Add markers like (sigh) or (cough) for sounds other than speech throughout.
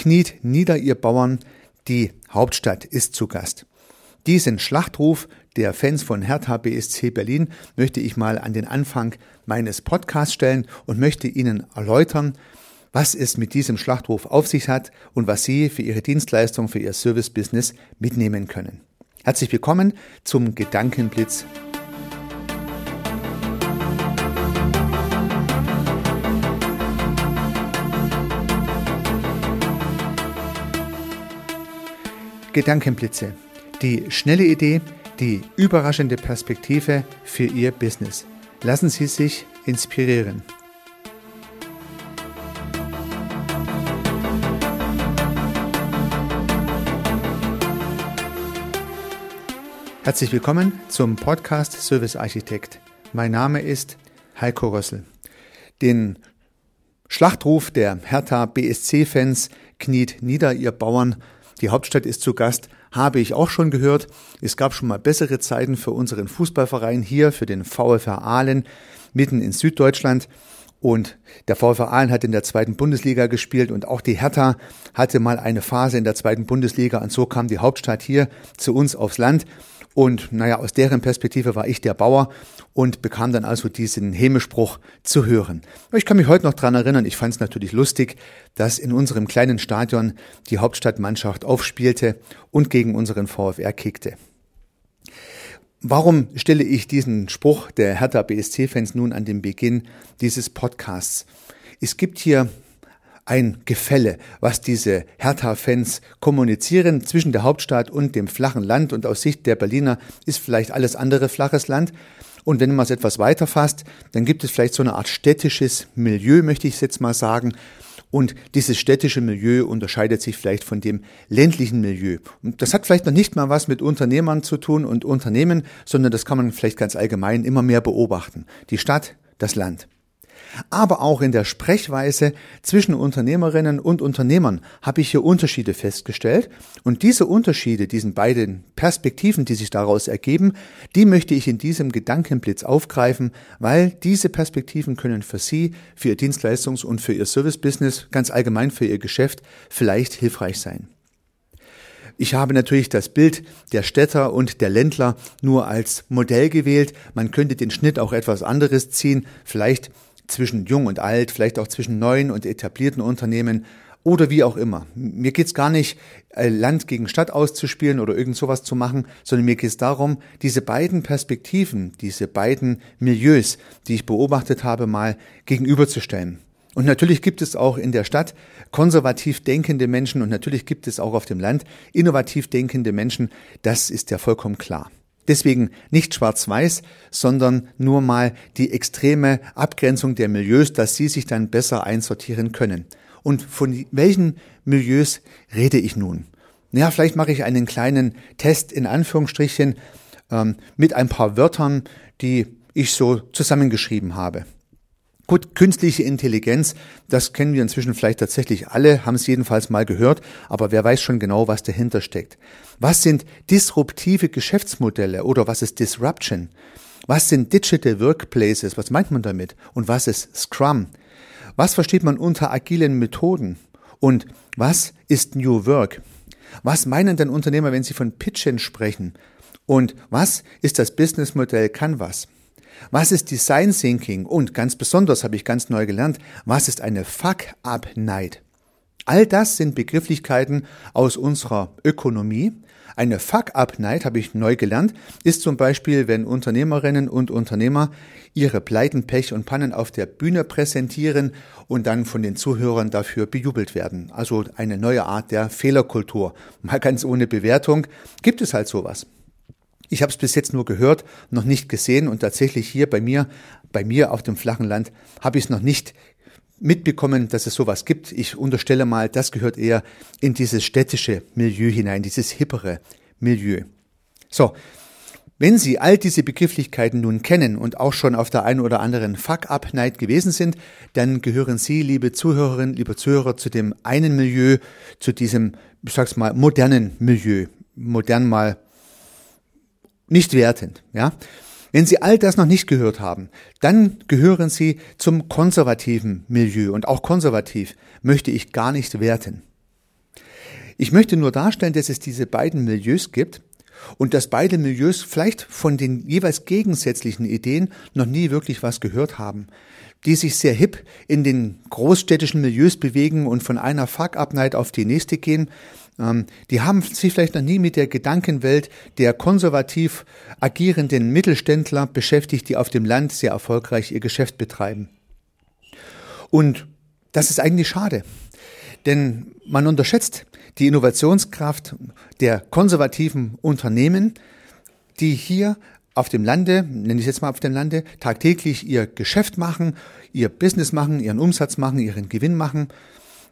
Kniet nieder, ihr Bauern, die Hauptstadt ist zu Gast. Diesen Schlachtruf der Fans von Hertha BSC Berlin möchte ich mal an den Anfang meines Podcasts stellen und möchte Ihnen erläutern, was es mit diesem Schlachtruf auf sich hat und was Sie für Ihre Dienstleistung, für Ihr Service-Business mitnehmen können. Herzlich willkommen zum Gedankenblitz Gedankenblitze. Die schnelle Idee, die überraschende Perspektive für Ihr Business. Lassen Sie sich inspirieren. Herzlich willkommen zum Podcast Service Architekt. Mein Name ist Heiko Rössel. Den Schlachtruf der Hertha BSC-Fans kniet nieder, ihr Bauern, die Hauptstadt ist zu Gast, habe ich auch schon gehört. Es gab schon mal bessere Zeiten für unseren Fußballverein hier, für den VfR Aalen, mitten in Süddeutschland. Und der VfR Aalen hat in der zweiten Bundesliga gespielt und auch die Hertha hatte mal eine Phase in der zweiten Bundesliga und so kam die Hauptstadt hier zu uns aufs Land. Und naja, aus deren Perspektive war ich der Bauer und bekam dann also diesen Hämespruch zu hören. Ich kann mich heute noch dran erinnern, ich fand es natürlich lustig, dass in unserem kleinen Stadion die Hauptstadtmannschaft aufspielte und gegen unseren VfR kickte. Warum stelle ich diesen Spruch der Hertha BSC-Fans nun an den Beginn dieses Podcasts? Es gibt hier ein Gefälle, was diese Hertha-Fans kommunizieren zwischen der Hauptstadt und dem flachen Land. Und aus Sicht der Berliner ist vielleicht alles andere flaches Land. Und wenn man es etwas weiter fasst, dann gibt es vielleicht so eine Art städtisches Milieu, möchte ich es jetzt mal sagen. Und dieses städtische Milieu unterscheidet sich vielleicht von dem ländlichen Milieu. Und das hat vielleicht noch nicht mal was mit Unternehmern zu tun und Unternehmen, sondern das kann man vielleicht ganz allgemein immer mehr beobachten. Die Stadt, das Land. Aber auch in der Sprechweise zwischen Unternehmerinnen und Unternehmern habe ich hier Unterschiede festgestellt. Und diese Unterschiede, diesen beiden Perspektiven, die sich daraus ergeben, die möchte ich in diesem Gedankenblitz aufgreifen, weil diese Perspektiven können für Sie, für Ihr Dienstleistungs- und für Ihr Service-Business, ganz allgemein für Ihr Geschäft vielleicht hilfreich sein. Ich habe natürlich das Bild der Städter und der Ländler nur als Modell gewählt. Man könnte den Schnitt auch etwas anderes ziehen. Vielleicht zwischen jung und alt, vielleicht auch zwischen neuen und etablierten Unternehmen oder wie auch immer. Mir geht's gar nicht, äh, Land gegen Stadt auszuspielen oder irgend sowas zu machen, sondern mir geht's darum, diese beiden Perspektiven, diese beiden Milieus, die ich beobachtet habe, mal gegenüberzustellen. Und natürlich gibt es auch in der Stadt konservativ denkende Menschen und natürlich gibt es auch auf dem Land innovativ denkende Menschen. Das ist ja vollkommen klar. Deswegen nicht schwarz-weiß, sondern nur mal die extreme Abgrenzung der Milieus, dass sie sich dann besser einsortieren können. Und von welchen Milieus rede ich nun? Ja, vielleicht mache ich einen kleinen Test in Anführungsstrichen ähm, mit ein paar Wörtern, die ich so zusammengeschrieben habe. Gut, künstliche Intelligenz, das kennen wir inzwischen vielleicht tatsächlich alle, haben es jedenfalls mal gehört, aber wer weiß schon genau, was dahinter steckt. Was sind disruptive Geschäftsmodelle oder was ist Disruption? Was sind Digital Workplaces? Was meint man damit? Und was ist Scrum? Was versteht man unter agilen Methoden? Und was ist New Work? Was meinen denn Unternehmer, wenn sie von Pitchen sprechen? Und was ist das Businessmodell Canvas? Was ist Design Thinking? Und ganz besonders habe ich ganz neu gelernt, was ist eine Fuck-Up-Night? All das sind Begrifflichkeiten aus unserer Ökonomie. Eine Fuck-Up-Night, habe ich neu gelernt, ist zum Beispiel, wenn Unternehmerinnen und Unternehmer ihre Pleiten, Pech und Pannen auf der Bühne präsentieren und dann von den Zuhörern dafür bejubelt werden. Also eine neue Art der Fehlerkultur. Mal ganz ohne Bewertung gibt es halt sowas. Ich habe es bis jetzt nur gehört, noch nicht gesehen und tatsächlich hier bei mir, bei mir auf dem flachen Land, habe ich es noch nicht mitbekommen, dass es sowas gibt. Ich unterstelle mal, das gehört eher in dieses städtische Milieu hinein, dieses hippere Milieu. So, wenn Sie all diese Begrifflichkeiten nun kennen und auch schon auf der einen oder anderen Fuck-Up-Night gewesen sind, dann gehören Sie, liebe Zuhörerinnen, liebe Zuhörer, zu dem einen Milieu, zu diesem, ich sag's mal, modernen Milieu. Modern mal nicht wertend, ja. Wenn Sie all das noch nicht gehört haben, dann gehören Sie zum konservativen Milieu und auch konservativ möchte ich gar nicht werten. Ich möchte nur darstellen, dass es diese beiden Milieus gibt und dass beide Milieus vielleicht von den jeweils gegensätzlichen Ideen noch nie wirklich was gehört haben, die sich sehr hip in den großstädtischen Milieus bewegen und von einer Fuck-Up-Night auf die nächste gehen, die haben sich vielleicht noch nie mit der Gedankenwelt der konservativ agierenden Mittelständler beschäftigt, die auf dem Land sehr erfolgreich ihr Geschäft betreiben. Und das ist eigentlich schade, denn man unterschätzt die Innovationskraft der konservativen Unternehmen, die hier auf dem Lande, nenne ich es jetzt mal auf dem Lande, tagtäglich ihr Geschäft machen, ihr Business machen, ihren Umsatz machen, ihren Gewinn machen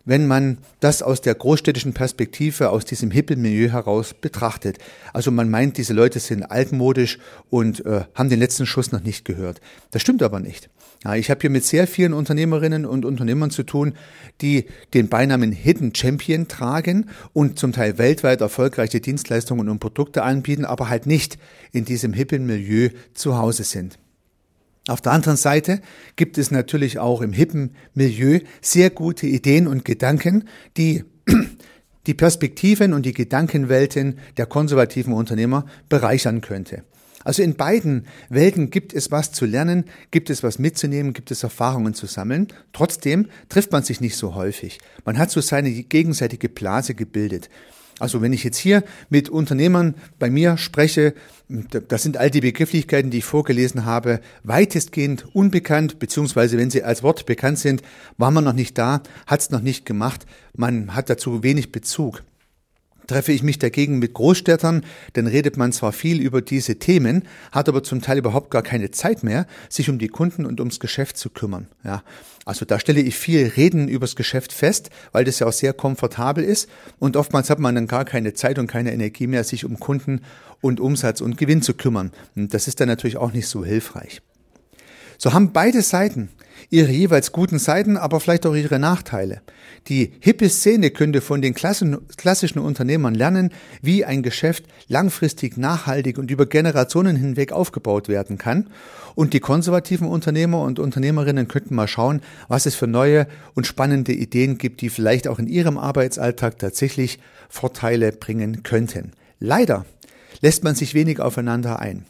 wenn man das aus der großstädtischen Perspektive, aus diesem Hippelmilieu heraus betrachtet. Also man meint, diese Leute sind altmodisch und äh, haben den letzten Schuss noch nicht gehört. Das stimmt aber nicht. Ja, ich habe hier mit sehr vielen Unternehmerinnen und Unternehmern zu tun, die den Beinamen Hidden Champion tragen und zum Teil weltweit erfolgreiche Dienstleistungen und Produkte anbieten, aber halt nicht in diesem hippen Milieu zu Hause sind. Auf der anderen Seite gibt es natürlich auch im hippen Milieu sehr gute Ideen und Gedanken, die (clears throat) die Perspektiven und die Gedankenwelten der konservativen Unternehmer bereichern könnte. Also in beiden Welten gibt es was zu lernen, gibt es was mitzunehmen, gibt es Erfahrungen zu sammeln. Trotzdem trifft man sich nicht so häufig. Man hat so seine gegenseitige Blase gebildet. Also wenn ich jetzt hier mit Unternehmern bei mir spreche, das sind all die Begrifflichkeiten, die ich vorgelesen habe, weitestgehend unbekannt, beziehungsweise wenn sie als Wort bekannt sind, war man noch nicht da, hat es noch nicht gemacht, man hat dazu wenig Bezug. Treffe ich mich dagegen mit Großstädtern, dann redet man zwar viel über diese Themen, hat aber zum Teil überhaupt gar keine Zeit mehr, sich um die Kunden und ums Geschäft zu kümmern. Ja, also da stelle ich viel Reden übers Geschäft fest, weil das ja auch sehr komfortabel ist und oftmals hat man dann gar keine Zeit und keine Energie mehr, sich um Kunden und Umsatz und Gewinn zu kümmern. Und das ist dann natürlich auch nicht so hilfreich. So haben beide Seiten ihre jeweils guten Seiten, aber vielleicht auch ihre Nachteile. Die hippe Szene könnte von den klassischen Unternehmern lernen, wie ein Geschäft langfristig nachhaltig und über Generationen hinweg aufgebaut werden kann. Und die konservativen Unternehmer und Unternehmerinnen könnten mal schauen, was es für neue und spannende Ideen gibt, die vielleicht auch in ihrem Arbeitsalltag tatsächlich Vorteile bringen könnten. Leider lässt man sich wenig aufeinander ein.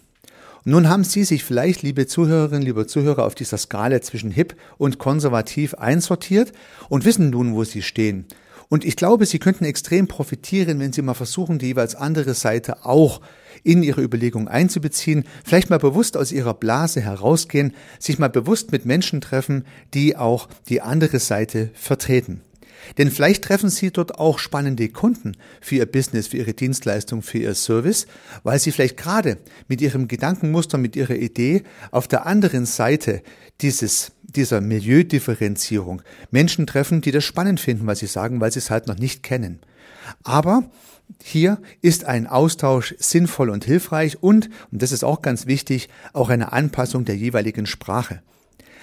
Nun haben Sie sich vielleicht, liebe Zuhörerinnen, liebe Zuhörer, auf dieser Skala zwischen hip und konservativ einsortiert und wissen nun, wo Sie stehen. Und ich glaube, Sie könnten extrem profitieren, wenn Sie mal versuchen, die jeweils andere Seite auch in Ihre Überlegung einzubeziehen, vielleicht mal bewusst aus Ihrer Blase herausgehen, sich mal bewusst mit Menschen treffen, die auch die andere Seite vertreten. Denn vielleicht treffen Sie dort auch spannende Kunden für Ihr Business, für Ihre Dienstleistung, für Ihr Service, weil Sie vielleicht gerade mit Ihrem Gedankenmuster, mit Ihrer Idee auf der anderen Seite dieses, dieser Milieudifferenzierung Menschen treffen, die das spannend finden, was Sie sagen, weil Sie es halt noch nicht kennen. Aber hier ist ein Austausch sinnvoll und hilfreich und, und das ist auch ganz wichtig, auch eine Anpassung der jeweiligen Sprache.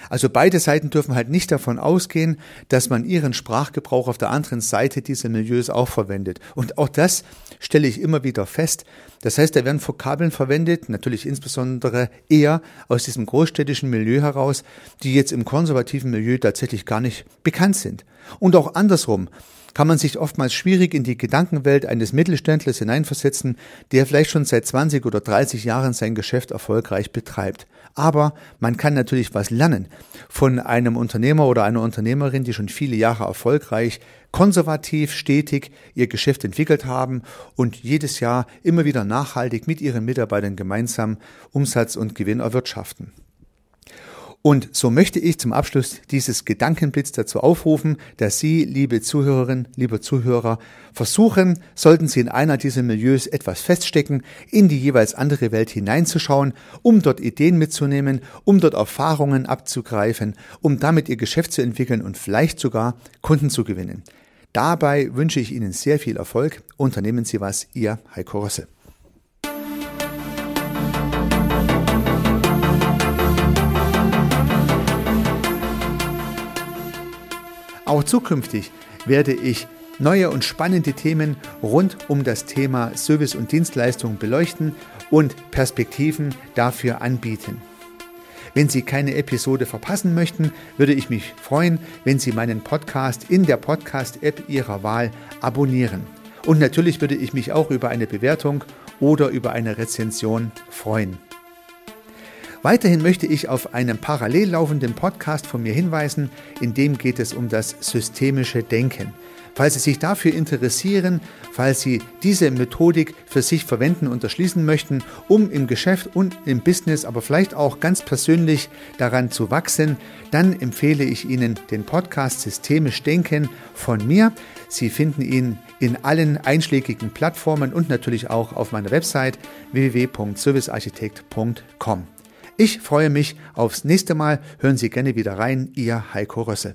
Also beide Seiten dürfen halt nicht davon ausgehen, dass man ihren Sprachgebrauch auf der anderen Seite dieser Milieus auch verwendet. Und auch das stelle ich immer wieder fest. Das heißt, da werden Vokabeln verwendet, natürlich insbesondere eher aus diesem großstädtischen Milieu heraus, die jetzt im konservativen Milieu tatsächlich gar nicht bekannt sind. Und auch andersrum kann man sich oftmals schwierig in die Gedankenwelt eines Mittelständlers hineinversetzen, der vielleicht schon seit 20 oder 30 Jahren sein Geschäft erfolgreich betreibt. Aber man kann natürlich was lernen von einem Unternehmer oder einer Unternehmerin, die schon viele Jahre erfolgreich, konservativ, stetig ihr Geschäft entwickelt haben und jedes Jahr immer wieder nachhaltig mit ihren Mitarbeitern gemeinsam Umsatz und Gewinn erwirtschaften. Und so möchte ich zum Abschluss dieses Gedankenblitz dazu aufrufen, dass Sie, liebe Zuhörerinnen, liebe Zuhörer, versuchen, sollten Sie in einer dieser Milieus etwas feststecken, in die jeweils andere Welt hineinzuschauen, um dort Ideen mitzunehmen, um dort Erfahrungen abzugreifen, um damit Ihr Geschäft zu entwickeln und vielleicht sogar Kunden zu gewinnen. Dabei wünsche ich Ihnen sehr viel Erfolg. Unternehmen Sie was, Ihr Heiko Rosse. Auch zukünftig werde ich neue und spannende Themen rund um das Thema Service und Dienstleistung beleuchten und Perspektiven dafür anbieten. Wenn Sie keine Episode verpassen möchten, würde ich mich freuen, wenn Sie meinen Podcast in der Podcast-App Ihrer Wahl abonnieren. Und natürlich würde ich mich auch über eine Bewertung oder über eine Rezension freuen. Weiterhin möchte ich auf einen parallel laufenden Podcast von mir hinweisen, in dem geht es um das systemische Denken. Falls Sie sich dafür interessieren, falls Sie diese Methodik für sich verwenden und erschließen möchten, um im Geschäft und im Business, aber vielleicht auch ganz persönlich daran zu wachsen, dann empfehle ich Ihnen den Podcast Systemisch Denken von mir. Sie finden ihn in allen einschlägigen Plattformen und natürlich auch auf meiner Website www.servicearchitekt.com. Ich freue mich aufs nächste Mal. Hören Sie gerne wieder rein. Ihr Heiko Rössel.